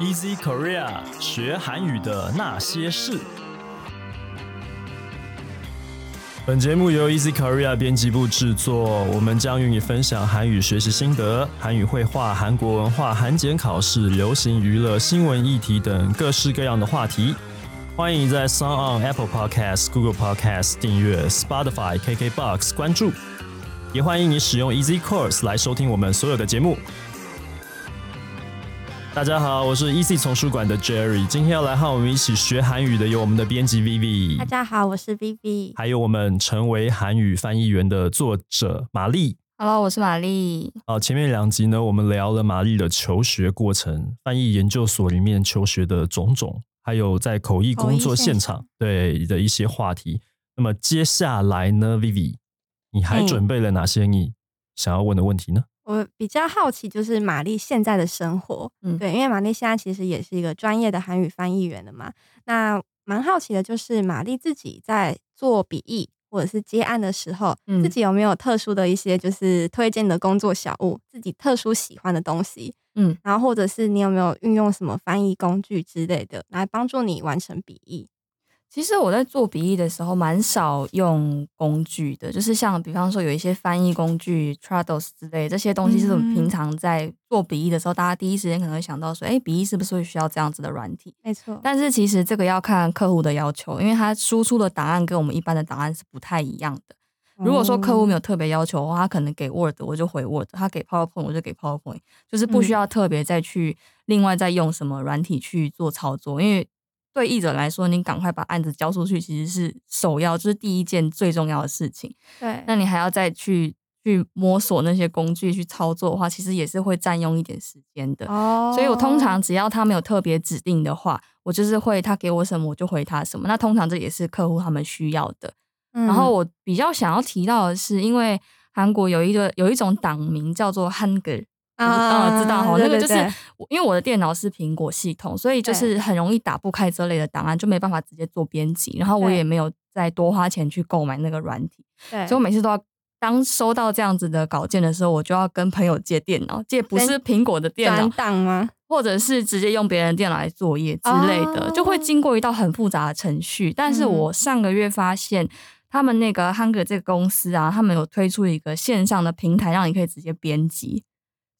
Easy Korea 学韩语的那些事。本节目由 Easy Korea 编辑部制作，我们将与你分享韩语学习心得、韩语绘画、韩国文化、韩检考试、流行娱乐、新闻议题等各式各样的话题。欢迎在 s o n on Apple Podcasts、Google Podcasts 订阅，Spotify、KKBox 关注，也欢迎你使用 Easy Course 来收听我们所有的节目。大家好，我是 Easy 丛书馆的 Jerry，今天要来和我们一起学韩语的有我们的编辑 Vivi，大家好，我是 Vivi，还有我们成为韩语翻译员的作者玛丽。Hello，我是玛丽。哦，前面两集呢，我们聊了玛丽的求学过程，翻译研究所里面求学的种种，还有在口译工作现场对的一些话题。那么接下来呢，Vivi，你还嗯准备了哪些你想要问的问题呢？我比较好奇就是玛丽现在的生活，嗯。对，因为玛丽现在其实也是一个专业的韩语翻译员的嘛。那蛮好奇的就是玛丽自己在做笔译或者是接案的时候，嗯。自己有没有特殊的一些就是推荐的工作小物，自己特殊喜欢的东西，嗯，然后或者是你有没有运用什么翻译工具之类的来帮助你完成笔译？其实我在做笔译的时候，蛮少用工具的，就是像比方说有一些翻译工具 Trados 之类这些东西，是我们嗯平常在做笔译的时候，大家第一时间可能会想到说，哎，笔译是不是会需要这样子的软体？没错，但是其实这个要看客户的要求，因为他输出的答案跟我们一般的答案是不太一样的。如果说客户没有，有特别要求的话，他可能给 Word 我就回 Word，他给 PowerPoint 我就给 PowerPoint，就是不需要特别再去另外再用什么软体去做操作，因为对译者来说，你赶快把案子交出去其实是首要，就是第一件最重要的事情。对，那你还要再去去摸索那些工具去操作的话，其实也是会占用一点时间的。哦所以我通常只要他没有特别指定的话，我就是会他给我什么我就回他什么。那通常这也是客户他们需要的。嗯，然后我比较想要提到的是，因为韩国有一个有一种党名叫做 Hanger，啊知道哈，那个就是因为我的电脑是苹果系统，所以就是很容易打不开这类的档案，就没办法直接做编辑。然后我也没有再多花钱去购买那个软体，对，所以我每次都要。当收到这样子的稿件的时候，我就要跟朋友借电脑，借不是苹果的电脑转，档吗？或者是直接用别人的电脑来作业之类的，哦就会经过一道很复杂的程序。但是嗯我上个月发现，他们那个 Hunger 这个公司啊，他们有推出一个线上的平台，让你可以直接编辑，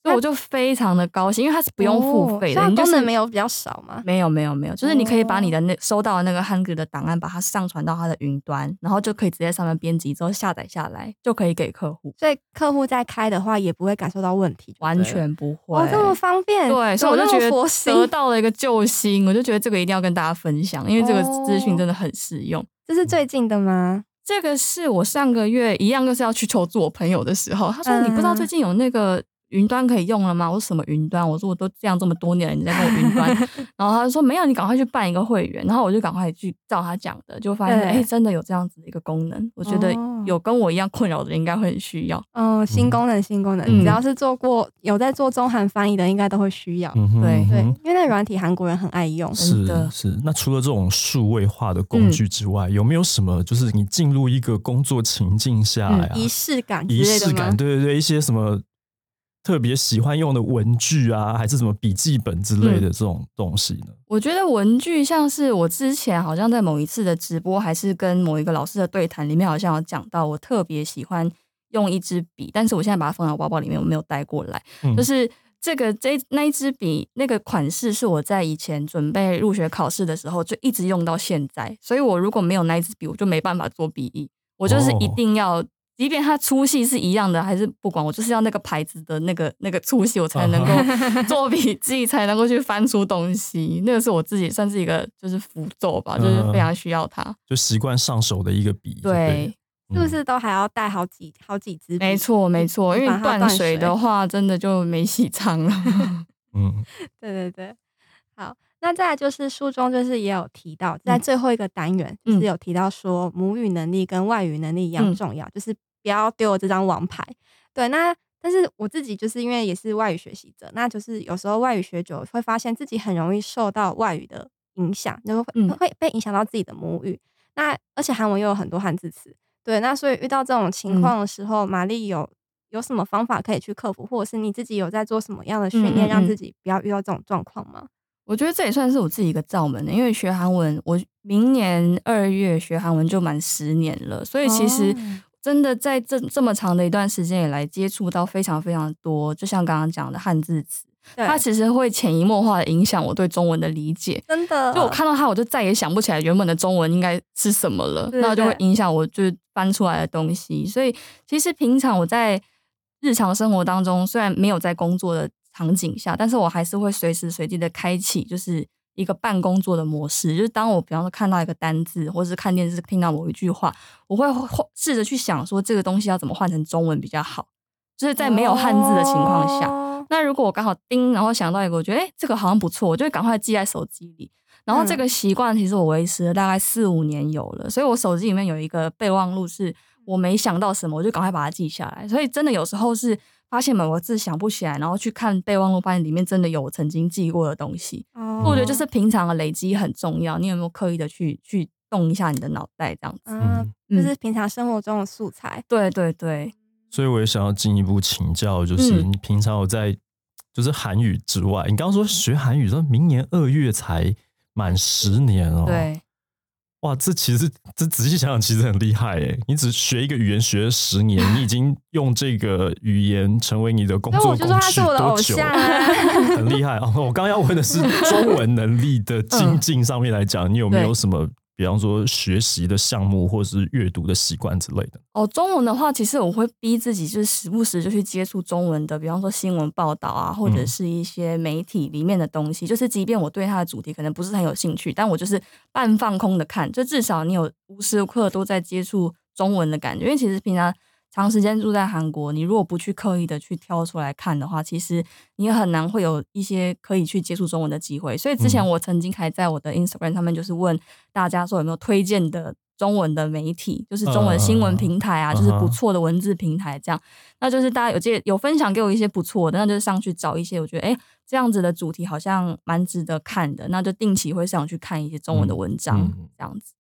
所以我就非常的高兴，因为它是不用付费的，哦所以它你就是功能没有比较少吗？没有没有没有，就是你可以把哦你的那收到的那个 Hunger 的档案，把它上传到它的云端，然后就可以直接上面编辑之后下载下来，就可以给客户，所以客户在开的话也不会感受到问题，完全不会。哦这么方便，对，所以我就觉得得到了一个救星，我就觉得这个一定要跟大家分享，因为这个资讯哦真的很实用。这是最近的吗？这个是我上个月一样，就是要去求助我朋友的时候，他说：“嗯你不知道最近有那个云端可以用了吗？”我说：“什么云端？”我说：“我都这样这么多年了，你在跟我云端？”然后他就说：“没有，你赶快去办一个会员。”然后我就赶快去照他讲的，就发现对哎、真的有这样子的一个功能。我觉得哦有跟我一样困扰的人应该会很需要。嗯，新功能，新功能，嗯只要是做过有在做中韩翻译的，应该都会需要。嗯对对嗯，因为那个软体韩国人很爱用。是的是是，那除了这种数位化的工具之外，有没有什么就是你进入一个工作情境下仪式感之仪类的吗式感，？对对对，一些什么特别喜欢用的文具啊，还是什么笔记本之类的这种东西呢？我觉得文具像是我之前好像在某一次的直播，还是跟某一个老师的对谈里面，好像有讲到，我特别喜欢用一支笔，但是我现在把它放到包包里面，我没有带过来。嗯就是这个这那一支笔那个款式是我在以前准备入学考试的时候就一直用到现在，所以我如果没有那一支笔，我就没办法做笔译，我就是一哦定要。即便它粗细是一样的，还是不管，我就是要那个牌子的那个那个粗细，我才能够 做笔记，才能够去翻出东西。那个是我自己算是一个就是符咒吧，就是非常需要它。就习惯上手的一个笔，对，了，是不是都还要带好几好几支？没错没错，因为断水的话，真的就没戏唱了。嗯？嗯，对对对，好，那再来就是书中就是也有提到，在嗯最后一个单元、嗯就是有提到说母语能力跟外语能力一样嗯重要，就是不要丢我这张王牌。对，那但是我自己就是因为也是外语学习者，那就是有时候外语学久了会发现自己很容易受到外语的影响，就是会、嗯会被影响到自己的母语。那而且韩文又有很多汉字词，对，那所以遇到这种情况的时候，玛丽有有什么方法可以去克服，或者是你自己有在做什么样的训练，让自己不要遇到这种状况吗？我觉得这也算是我自己一个罩门的，因为学韩文，我明年二月学韩文就满十年了，所以其实哦真的在这这么长的一段时间以来，接触到非常非常多，就像刚刚讲的汉字词，它其实会潜移默化的影响我对中文的理解。真的，就我看到它，我就再也想不起来原本的中文应该是什么了，对那就会影响我就是翻出来的东西。所以其实平常我在日常生活当中，虽然没有在工作的场景下，但是我还是会随时随地的开启，就是一个半工作的模式。就是当我比方说看到一个单字，或是看电视听到某一句话，我会试着去想说这个东西要怎么换成中文比较好，就是在没有汉字的情况下。哦那如果我刚好叮，然后想到一个，我觉得哎、诶这个好像不错，我就会赶快记在手机里。然后这个习惯其实我维持了大概四五年有了，所以我手机里面有一个备忘录，是我没想到什么，我就赶快把它记下来。所以真的有时候是发现某个字想不起来，然后去看备忘录，发现里面真的有我曾经记过的东西。哦我觉得就是平常的累积很重要，你有没有刻意的去去动一下你的脑袋这样子？嗯，就是平常生活中的素材。对对对，所以我也想要进一步请教，就是嗯你平常有在就是韩语之外，你刚刚说学韩语，说明年二月才满十年哦。，对，哇，这其实这仔细想想，其实很厉害诶。你只学一个语言学了十年，你已经用这个语言成为你的工作工具我就说他是我的偶多久像啊！很厉害哦！我刚刚要问的是中文能力的精进上面来讲，你有没有什么，比方说学习的项目或是阅读的习惯之类的？哦，中文的话，其实我会逼自己，就是时不时就去接触中文的，比方说新闻报道啊，或者嗯是一些媒体里面的东西。就是即便我对它的主题可能不是很有兴趣，但我就是半放空的看，就至少你有无时无刻都在接触中文的感觉。因为其实平常长时间住在韩国，你如果不去刻意的去挑出来看的话，其实你也很难会有一些可以去接触中文的机会。所以之前嗯我曾经还在我的 Instagram 上面就是问大家说有没有推荐的中文的媒体，就是中文新闻平台啊，嗯就是不错的文字平台这样。那就是大家有介有分享给我一些不错的，那就是上去找一些我觉得哎、诶这样子的主题好像蛮值得看的，那就定期会上去看一些中文的文章，这样子。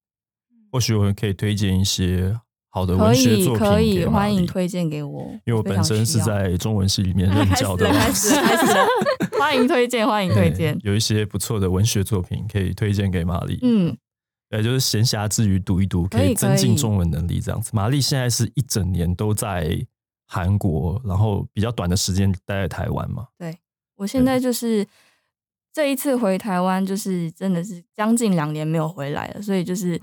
或许我们可以推荐一些好的可以文学作品可以，给玛丽欢迎推荐给我，因为我本身是在中文系里面任教的了，开始，开始。欢迎推荐，欢迎推荐。有一些不错的文学作品可以推荐给玛丽。嗯，对，就是闲暇之余读一读，可以增进中文能力。这样子，玛丽现在是一整年都在韩国，然后比较短的时间待在台湾嘛。对我现在就是这一次回台湾，就是真的是将近两年没有回来了，所以就是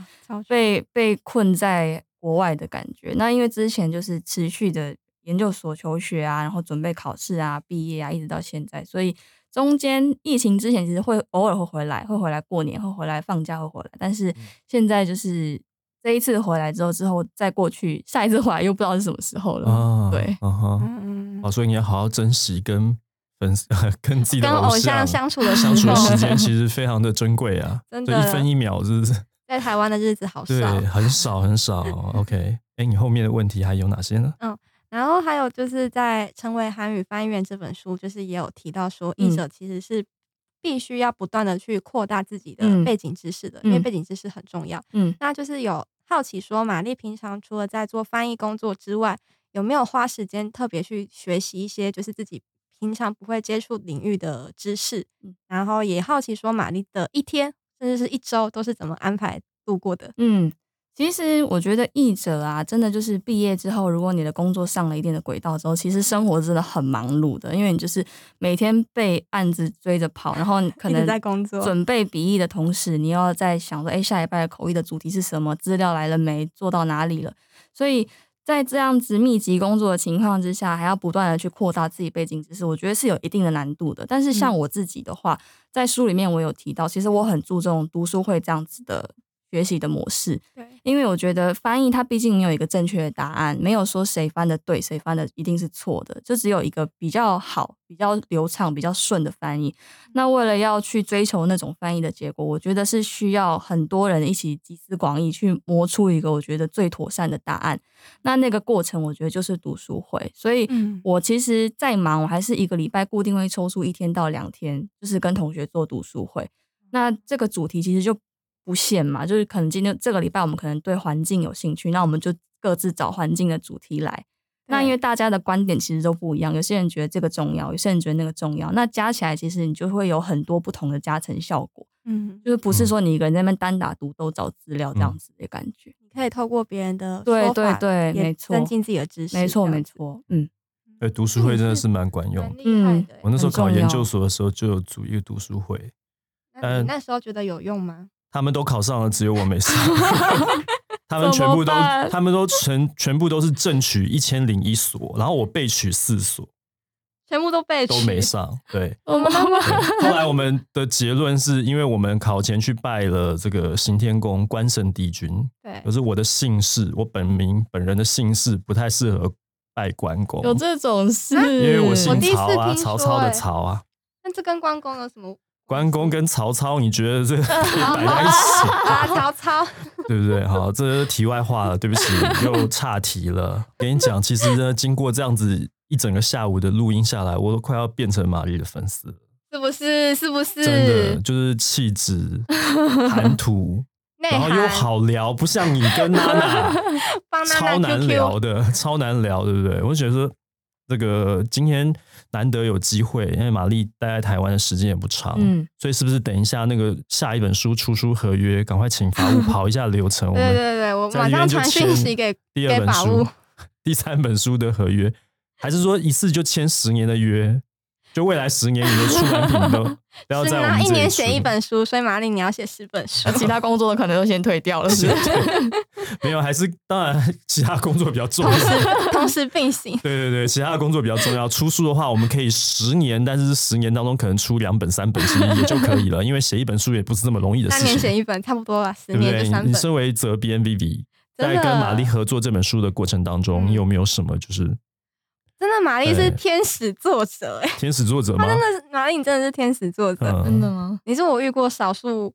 被被困在国外的感觉。那因为之前就是持续的研究所求学啊，然后准备考试啊、毕业啊，一直到现在，所以中间疫情之前其实会偶尔会回来，会回来过年，会回来放假，会回来。但是现在就是这一次回来之后，之后再过去，下一次回来又不知道是什么时候了。啊，对嗯哼，所以你要好好珍惜跟粉丝、跟自己的跟偶像像相处的时相处时间，其实非常的珍贵啊，真的一分一秒，是不是？在台湾的日子好少对少。，很少很少。OK，哎，你后面的问题还有哪些呢？嗯然后还有就是在《成为韩语翻译员》这本书，就是也有提到说，译嗯者其实是必须要不断的去扩大自己的嗯背景知识的，因为嗯背景知识很重要。嗯那就是有好奇说，玛丽平常除了在做翻译工作之外，有没有花时间特别去学习一些就是自己平常不会接触领域的知识？嗯然后也好奇说，玛丽的一天甚至是一周都是怎么安排度过的？嗯，其实我觉得译者啊，真的就是毕业之后，如果你的工作上了一定的轨道之后，其实生活真的很忙碌的，因为你就是每天被案子追着跑，然后可能在工作准备笔译的同时，你又要在想说，哎，下一拜的口译的主题是什么？资料来了没？做到哪里了？所以。在这样子密集工作的情况之下，还要不断的去扩大自己背景知识，我觉得是有一定的难度的。但是像嗯我自己的话，在书里面我有提到，其实我很注重读书会这样子的学习的模式，对，因为我觉得翻译它毕竟没有一个正确的答案，没有说谁翻的对，谁翻的一定是错的，就只有一个比较好、比较流畅、比较顺的翻译。那为了要去追求那种翻译的结果，我觉得是需要很多人一起集思广益，去磨出一个我觉得最妥善的答案。那那个过程，我觉得就是读书会。所以，嗯我其实再忙，我还是一个礼拜固定会抽出一天到两天，就是跟同学做读书会。那这个主题其实就不限嘛，就是可能今天这个礼拜我们可能对环境有兴趣，那我们就各自找环境的主题来。那因为大家的观点其实都不一样，有些人觉得这个重要，有些人觉得那个重要，那加起来其实你就会有很多不同的加成效果，嗯，就是不是说你一个人在那边单打独斗找资料这样子的感觉。你可以透过别人的对对对也没错增进自己的知识，没错没错，嗯，对，读书会真的是蛮管用的。蛮厉害的欸。我那时候考研究所的时候就有组一个读书会，那你那时候觉得有用吗？他们都考上了，只有我没上。他们全部都他们都全全部都是正取一千零一所，然后我被取四所。全部都被都没上。对，我们对后来我们的结论是因为我们考前去拜了这个行天宫关圣帝君，对。可是我的姓氏，我本名本人的姓氏不太适合拜关公，有这种事，因为我姓曹啊，曹操的欸曹啊，那这跟关公有什么关公跟曹操，你觉得这摆在一起？啊？曹操，对不对？好，这是题外话了，对不起，又岔题了。跟你讲，其实呢，经过这样子一整个下午的录音下来，我都快要变成玛丽的粉丝了，是不是？是不是？真的就是气质、谈吐，然后又，好聊，不像你跟娜娜 超难聊的，超难聊，对不对？我就觉得说，这个今天难得有机会，因为玛丽待在台湾的时间也不长，嗯，所以是不是等一下那个下一本书出书合约，赶快请法务跑一下流程，我对们对对，我马上传讯息给第二本给法务书、第三本书的合约，还是说一次就签十年的约？就未来十年你的出版品都 都要是在我们这里那一年写一本书，所以玛丽你要写十本书。其他工作的可能都先退掉了，是？没有，还是当然其他工作比较重要同。时同时并行，对对对，其他的工作比较重要。出书的话，我们可以十年，但是十年当中可能出两本、三本，其实也就可以了。因为写一本书也不是这么容易的事情三年写一本差不多吧，十对不对？年就三本。你你身为责编 Vivi，在跟玛丽合作这本书的过程当中，嗯你有没有什么就是真的，玛丽是天使作者哎，天使作者吗她？真的是玛丽，你真的是天使作者，嗯真的吗？你是我遇过少数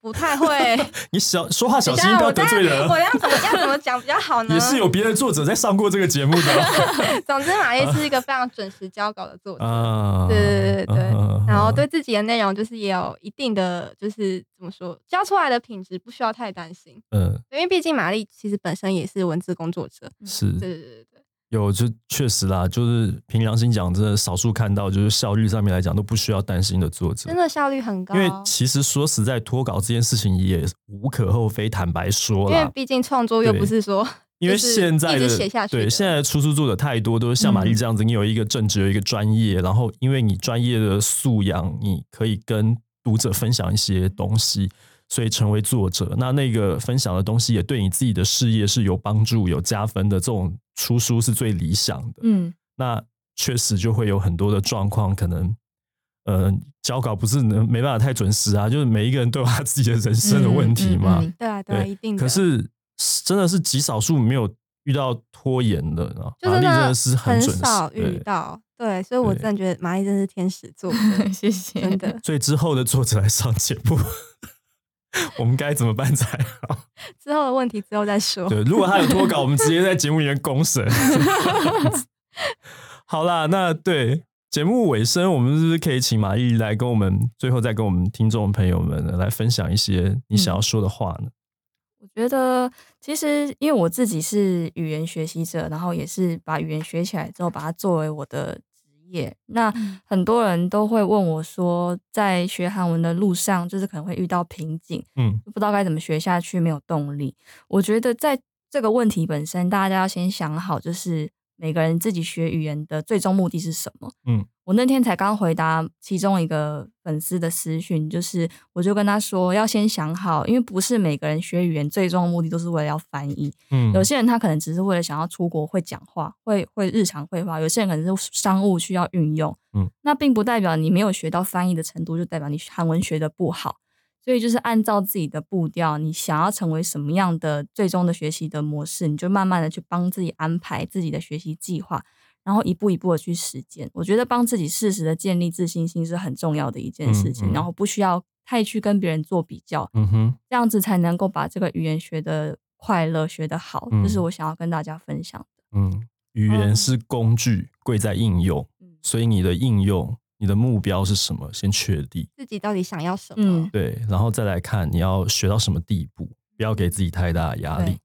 不太会。你小说话小心，不要得罪人我。要怎么要怎么讲比较好呢？也是有别的作者在上过这个节目的 总之，玛丽是一个非常准时交稿的作者。啊。对对对对然后对自己的内容就是也有一定的，就是怎么说，交出来的品质不需要太担心，嗯因为毕竟玛丽其实本身也是文字工作者。是对对对，有就确实啦，就是凭良心讲，真的少数看到就是效率上面来讲都不需要担心的作者真。的效率很高。因为其实说实在，脱稿这件事情也无可厚非。坦白说啦，因为毕竟创作又不是说，因为就是现在的对现在的出书作者太多，都是像玛丽这样子，你有一个正职，有一个专业，然后因为你专业的素养，你可以跟读者分享一些东西，所以成为作者。那那个分享的东西也对你自己的事业是有帮助、有加分的，这种出书是最理想的。嗯，那确实就会有很多的状况，可能呃交稿不是能没办法太准时啊，就是每一个人都有他自己的人生的问题嘛。嗯嗯嗯对啊对啊，一定。可是真的是极少数没有遇到拖延的玛丽真的的是很准时，少遇。到，对，所以我真的觉得玛丽真是天使作者，谢谢，真的。所以之后的作者来上节目，我们该怎么办才好？之后的问题之后再说。对，如果他有脱稿，我们直接在节目里面公审。好啦，那对节目尾声，我们是不是可以请马丽来跟我们最后再跟我们听众朋友们呢来分享一些你想要说的话呢？我觉得其实因为我自己是语言学习者，然后也是把语言学起来之后，把它作为我的职业。那嗯很多人都会问我说，在学韩文的路上，就是可能会遇到瓶颈，嗯不知道该怎么学下去，没有动力。我觉得在这个问题本身，大家要先想好，就是每个人自己学语言的最终目的是什么。嗯，我那天才刚回答其中一个粉丝的私讯，就是我就跟他说，要先想好，因为不是每个人学语言最终的目的都是为了要翻译。嗯有些人他可能只是为了想要出国会讲话，会会日常会话；有些人可能是商务需要运用。嗯，那并不代表你没有学到翻译的程度，就代表你韩文学的不好。所以就是按照自己的步调，你想要成为什么样的最终的学习的模式，你就慢慢的去帮自己安排自己的学习计划，然后一步一步的去实践。我觉得帮自己适时的建立自信心是很重要的一件事情，嗯。嗯然后不需要太去跟别人做比较，嗯哼，这样子才能够把这个语言学的快乐学得好，嗯这是我想要跟大家分享的。嗯，语言是工具，贵在应用，嗯。所以你的应用，你的目标是什么？先确定，自己到底想要什么？嗯，对，然后再来看你要学到什么地步，不要给自己太大的压力。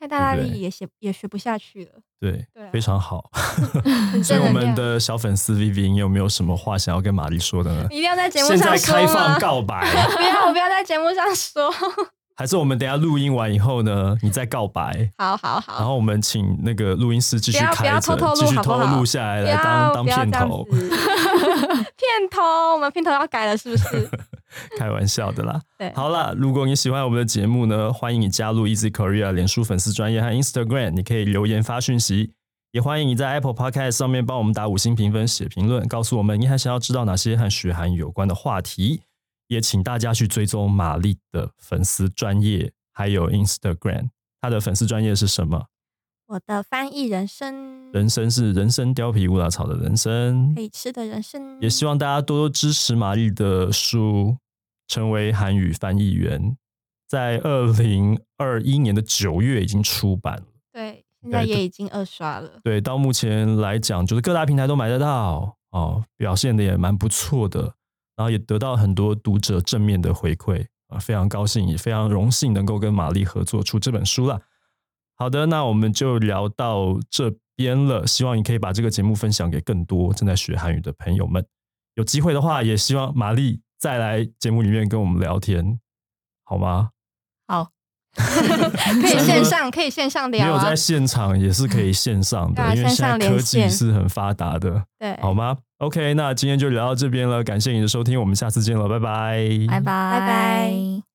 太大压力也学也学不下去了。对，对啊非常好。所以我们的小粉丝 Vivi，你有没有什么话想要跟玛丽说的呢？一定要在节目现在上说开放？告白，不要，我不要在节目上说。还是我们等下录音完以后呢，你再告白，好好好。然好，后我们请那个录音师继续开着继续偷好不好？录下来不来当要当片头，子。片头，我们片头要改了，是不是？开玩笑的啦。对，好啦，如果你喜欢我们的节目呢，欢迎你加入 Easy Korea 脸书粉丝专业和 Instagram，你可以留言发讯息，也欢迎你在 Apple Podcast 上面帮我们打五星评分、写评论，告诉我们你还想要知道哪些和学韩语有关的话题。也请大家去追踪玛丽的粉丝专业，还有 Instagram，她的粉丝专业是什么？我的翻译人生，人生是人参貂皮乌拉草的人生可，以吃的人生，也希望大家多多支持玛丽的书，成为韩语翻译员。在二零二一年的九月已经出版了。对，现在也已经二刷了。对，到目前来讲，就是各大平台都买得到哦，表现的也蛮不错的，然后也得到很多读者正面的回馈啊，非常高兴，也非常荣幸能够跟玛丽合作出这本书了。好的，那我们就聊到这边了，希望你可以把这个节目分享给更多正在学韩语的朋友们。有机会的话，也希望玛丽再来节目里面跟我们聊天，好吗？好，可以线上，可以线上聊啊没有在。现场也是可以线上的，因为现在科技是很发达的，对，好吗？OK，那今天就聊到这边了，感谢你的收听，我们下次见了，拜拜，拜拜，拜拜。